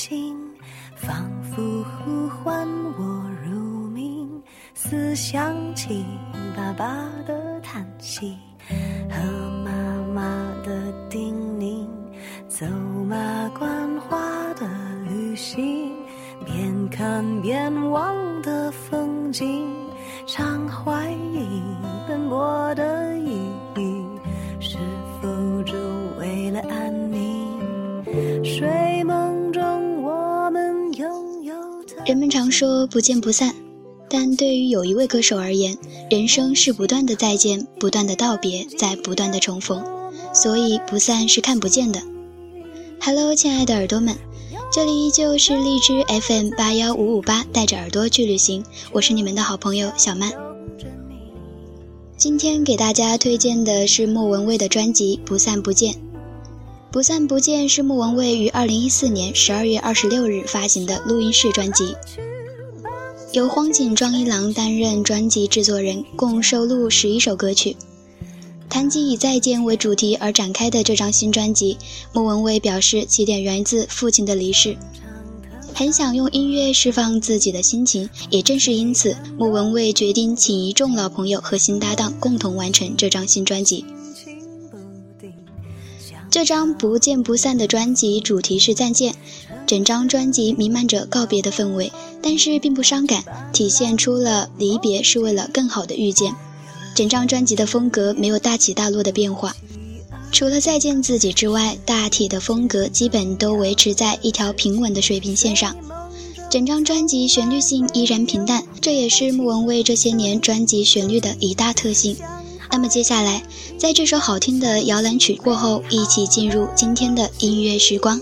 心，仿佛呼唤我入眠。思想起爸爸的叹息和妈妈的叮咛，走马观花的旅行，边看边望的风景，常怀疑奔波的人们常说不见不散。但对于有一位歌手而言，人生是不断的再见，不断的道别，在不断的重逢，所以不散是看不见的。Hello，亲爱的耳朵们，这里依旧是荔枝 FM 八幺五五八，带着耳朵去旅行，我是你们的好朋友小曼。今天给大家推荐的是莫文蔚的专辑《不散不见》。《不散不见》是莫文蔚于二零一四年十二月二十六日发行的录音室专辑。由荒井庄一郎担任专辑制作人，共收录十一首歌曲。谈及以再见为主题而展开的这张新专辑，莫文蔚表示起点源自父亲的离世，很想用音乐释放自己的心情。也正是因此，莫文蔚决定请一众老朋友和新搭档共同完成这张新专辑。这张不见不散的专辑主题是再见。整张专辑弥漫着告别的氛围，但是并不伤感，体现出了离别是为了更好的遇见。整张专辑的风格没有大起大落的变化，除了再见自己之外，大体的风格基本都维持在一条平稳的水平线上。整张专辑旋律性依然平淡，这也是莫文蔚这些年专辑旋律的一大特性。那么接下来，在这首好听的摇篮曲过后，一起进入今天的音乐时光。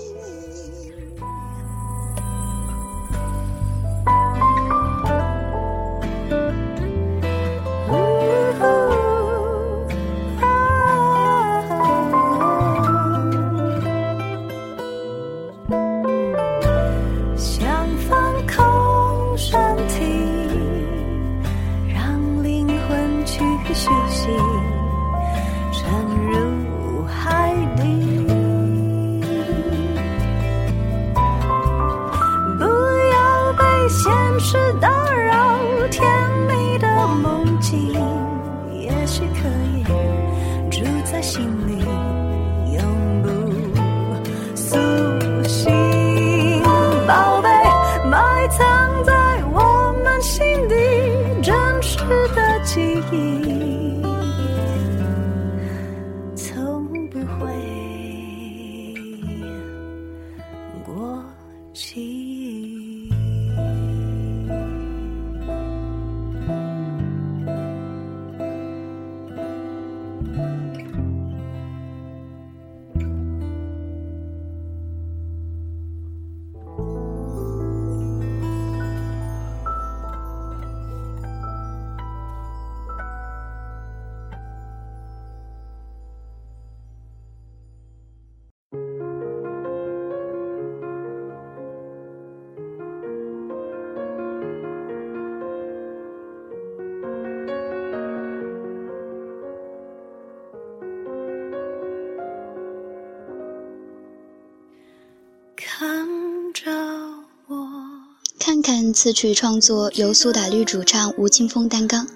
此曲创作由苏打绿主唱吴青峰担纲，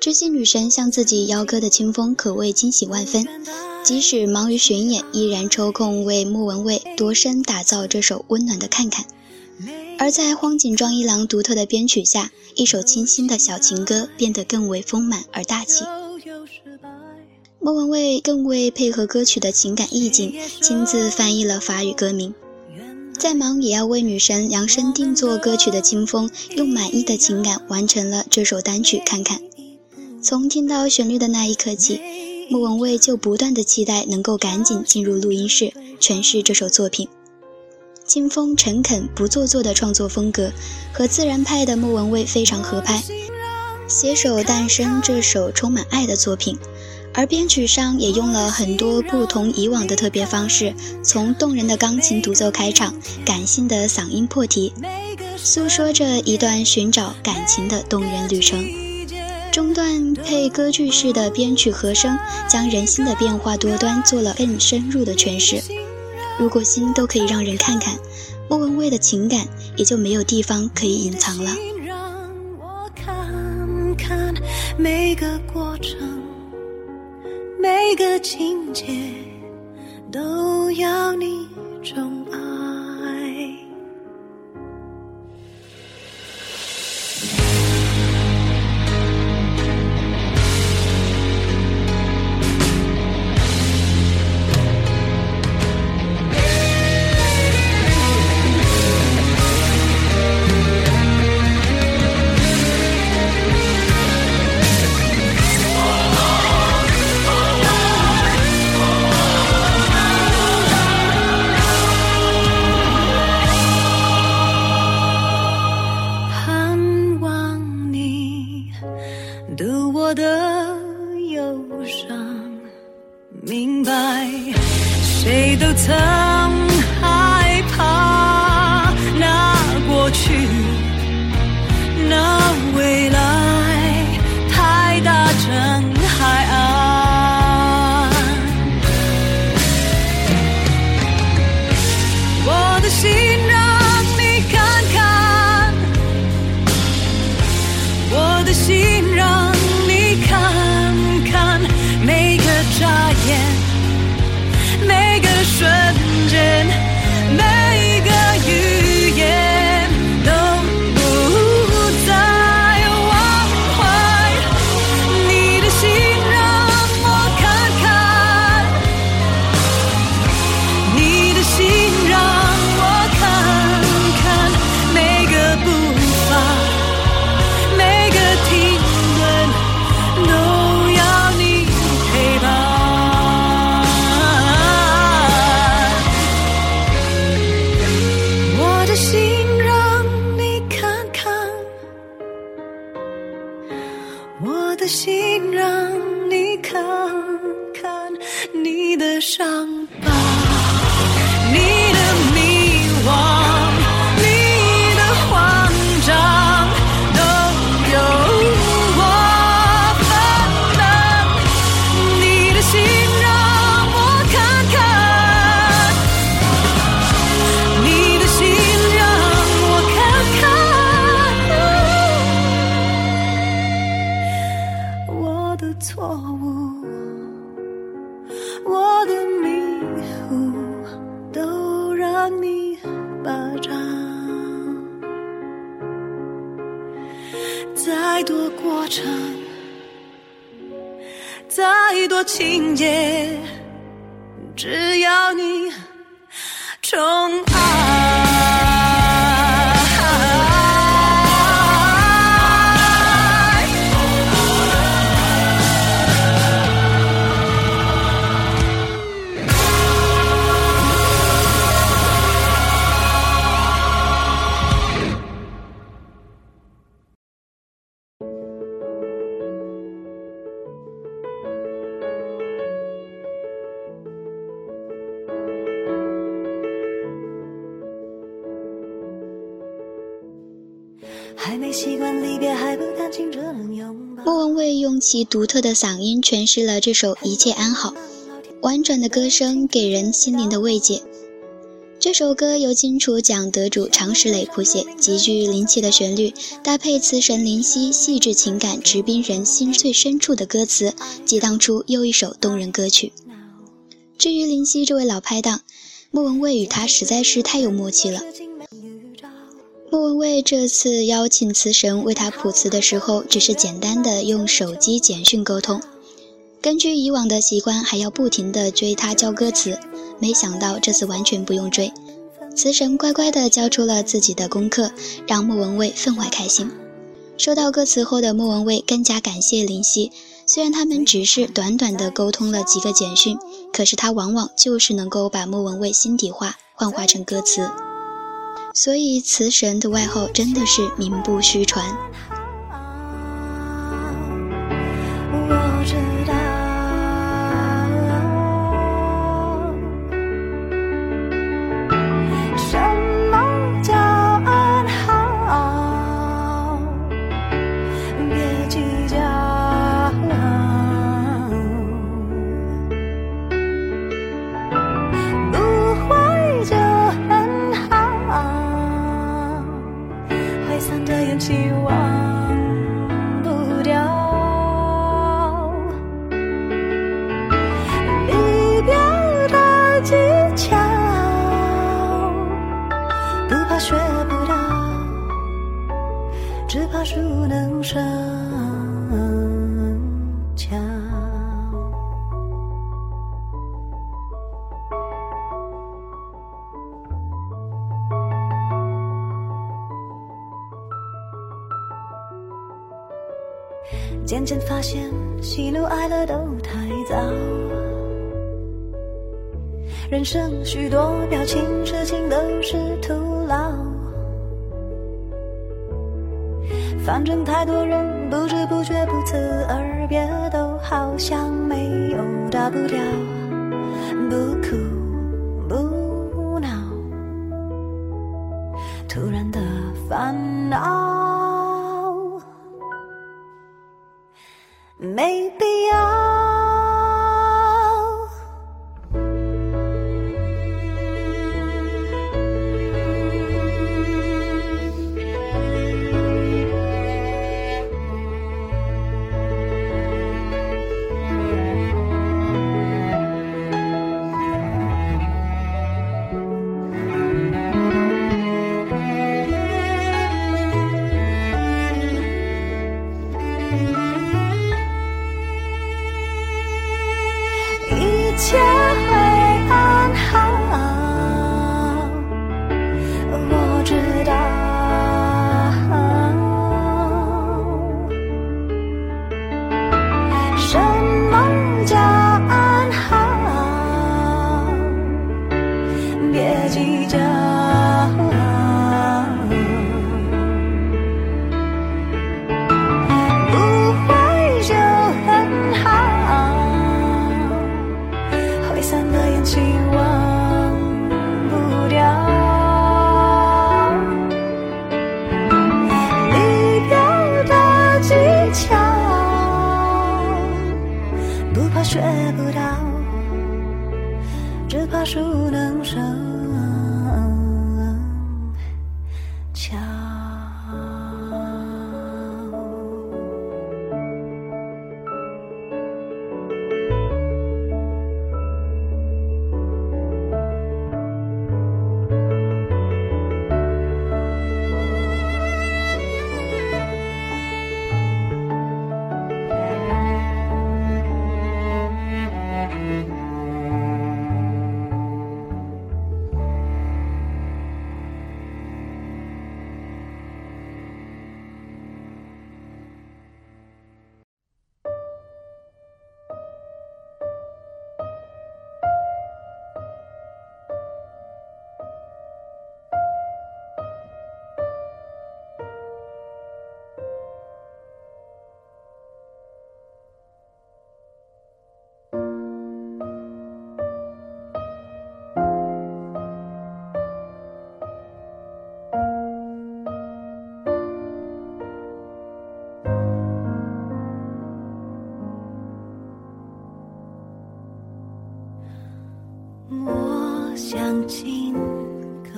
知心女神向自己邀歌的清风可谓惊喜万分，即使忙于巡演，依然抽空为莫文蔚度身打造这首温暖的《看看》。而在荒井庄一郎独特的编曲下，一首清新的小情歌变得更为丰满而大气。莫文蔚更为配合歌曲的情感意境，亲自翻译了法语歌名。再忙也要为女神量身定做歌曲的清风，用满意的情感完成了这首单曲。看看，从听到旋律的那一刻起，莫文蔚就不断的期待能够赶紧进入录音室诠释这首作品。清风诚恳不做作的创作风格，和自然派的莫文蔚非常合拍，携手诞生这首充满爱的作品。而编曲上也用了很多不同以往的特别方式，从动人的钢琴独奏开场，感性的嗓音破题，诉说着一段寻找感情的动人旅程。中段配歌剧式的编曲和声，将人心的变化多端做了更深入的诠释。如果心都可以让人看看，莫文蔚的情感也就没有地方可以隐藏了。每个过程，每个情节，都要你宠爱。多情节，只要你宠爱。其独特的嗓音诠释了这首《一切安好》，婉转的歌声给人心灵的慰藉。这首歌由金楚奖得主常石磊谱写，极具灵气的旋律，搭配词神林夕细致情感直逼人心最深处的歌词，激荡出又一首动人歌曲。至于林夕这位老拍档，莫文蔚与他实在是太有默契了。为这次邀请词神为他谱词的时候，只是简单的用手机简讯沟通。根据以往的习惯，还要不停的追他交歌词。没想到这次完全不用追，词神乖乖的交出了自己的功课，让莫文蔚分外开心。收到歌词后的莫文蔚更加感谢林夕，虽然他们只是短短的沟通了几个简讯，可是他往往就是能够把莫文蔚心底话幻化成歌词。所以，磁神的外号真的是名不虚传。我知道上墙，渐渐发现喜怒哀乐都太早，人生许多表情、事情都是徒劳。反正太多人不知不觉不辞而别，都好像没有大不了，不哭不闹，突然的烦恼没必要。得不到，只怕熟能生巧。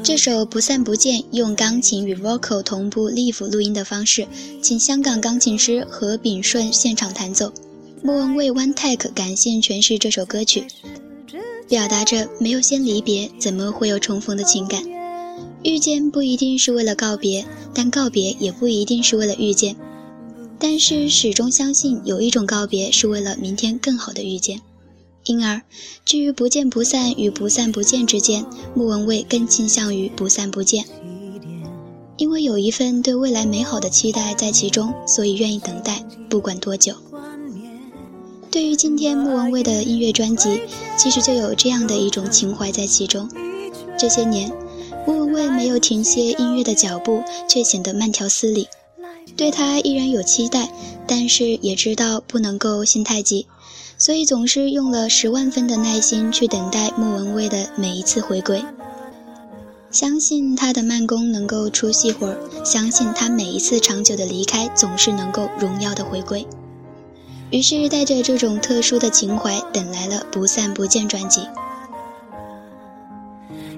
这首《不散不见》用钢琴与 vocal 同步 live 录音的方式，请香港钢琴师何炳顺现场弹奏。莫文蔚 one take 感性诠释这首歌曲，表达着没有先离别，怎么会有重逢的情感？遇见不一定是为了告别，但告别也不一定是为了遇见。但是始终相信有一种告别是为了明天更好的遇见。因而，至于不见不散与不散不见之间，莫文蔚更倾向于不散不见，因为有一份对未来美好的期待在其中，所以愿意等待，不管多久。对于今天莫文蔚的音乐专辑，其实就有这样的一种情怀在其中。这些年，莫文蔚没有停歇音乐的脚步，却显得慢条斯理。对他依然有期待，但是也知道不能够心太急。所以总是用了十万分的耐心去等待莫文蔚的每一次回归，相信他的慢工能够出细活儿，相信他每一次长久的离开总是能够荣耀的回归。于是带着这种特殊的情怀，等来了《不散不见》专辑。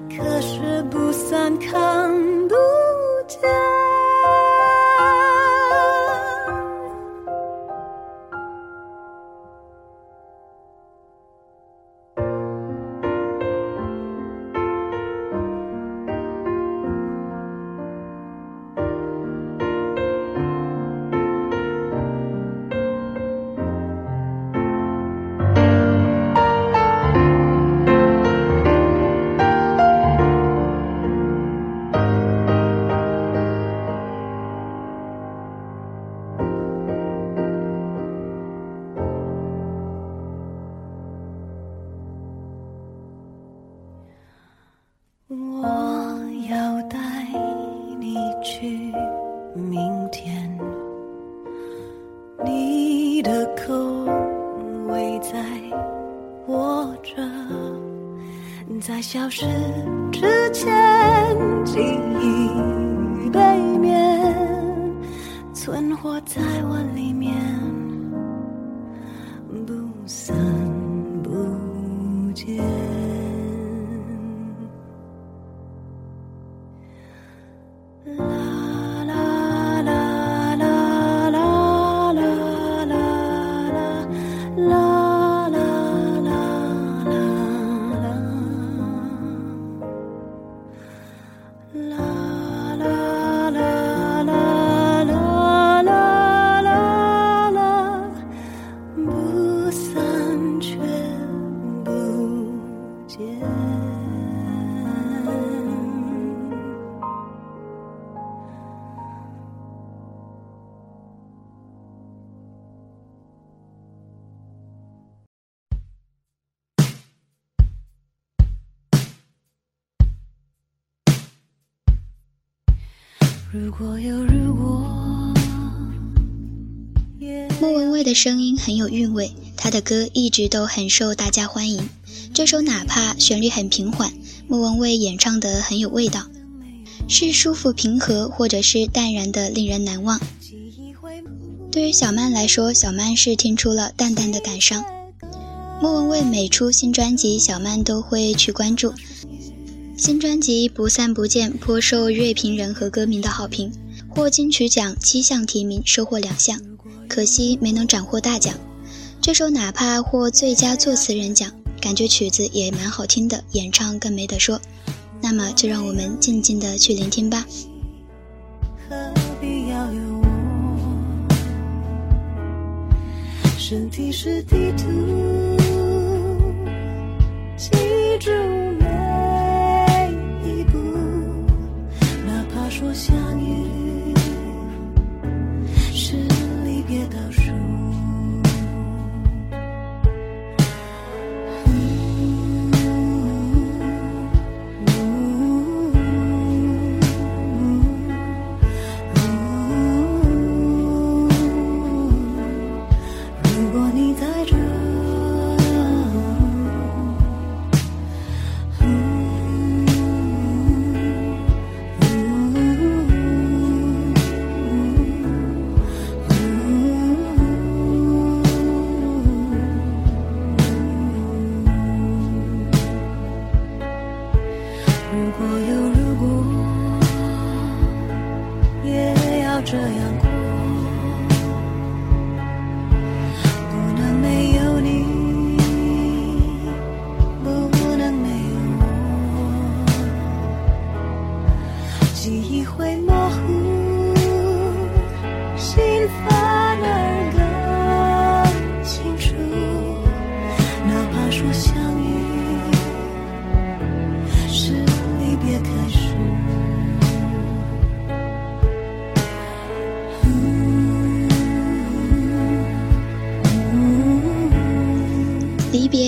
可是不散看不见。在消失之前，记忆背面存活在我里。如果有如果，莫文蔚的声音很有韵味，她的歌一直都很受大家欢迎。这首哪怕旋律很平缓，莫文蔚演唱的很有味道，是舒服平和，或者是淡然的令人难忘。对于小曼来说，小曼是听出了淡淡的感伤。莫文蔚每出新专辑，小曼都会去关注。新专辑《不散不见》颇受乐评人和歌迷的好评，获金曲奖七项提名，收获两项，可惜没能斩获大奖。这首哪怕获最佳作词人奖，感觉曲子也蛮好听的，演唱更没得说。那么就让我们静静的去聆听吧。何必要有我？身体是地图，记住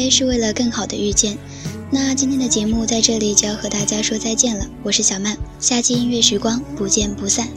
是为了更好的遇见。那今天的节目在这里就要和大家说再见了。我是小曼，下期音乐时光不见不散。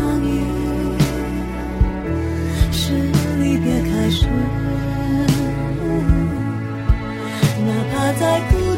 相遇是离别开始。哪怕再孤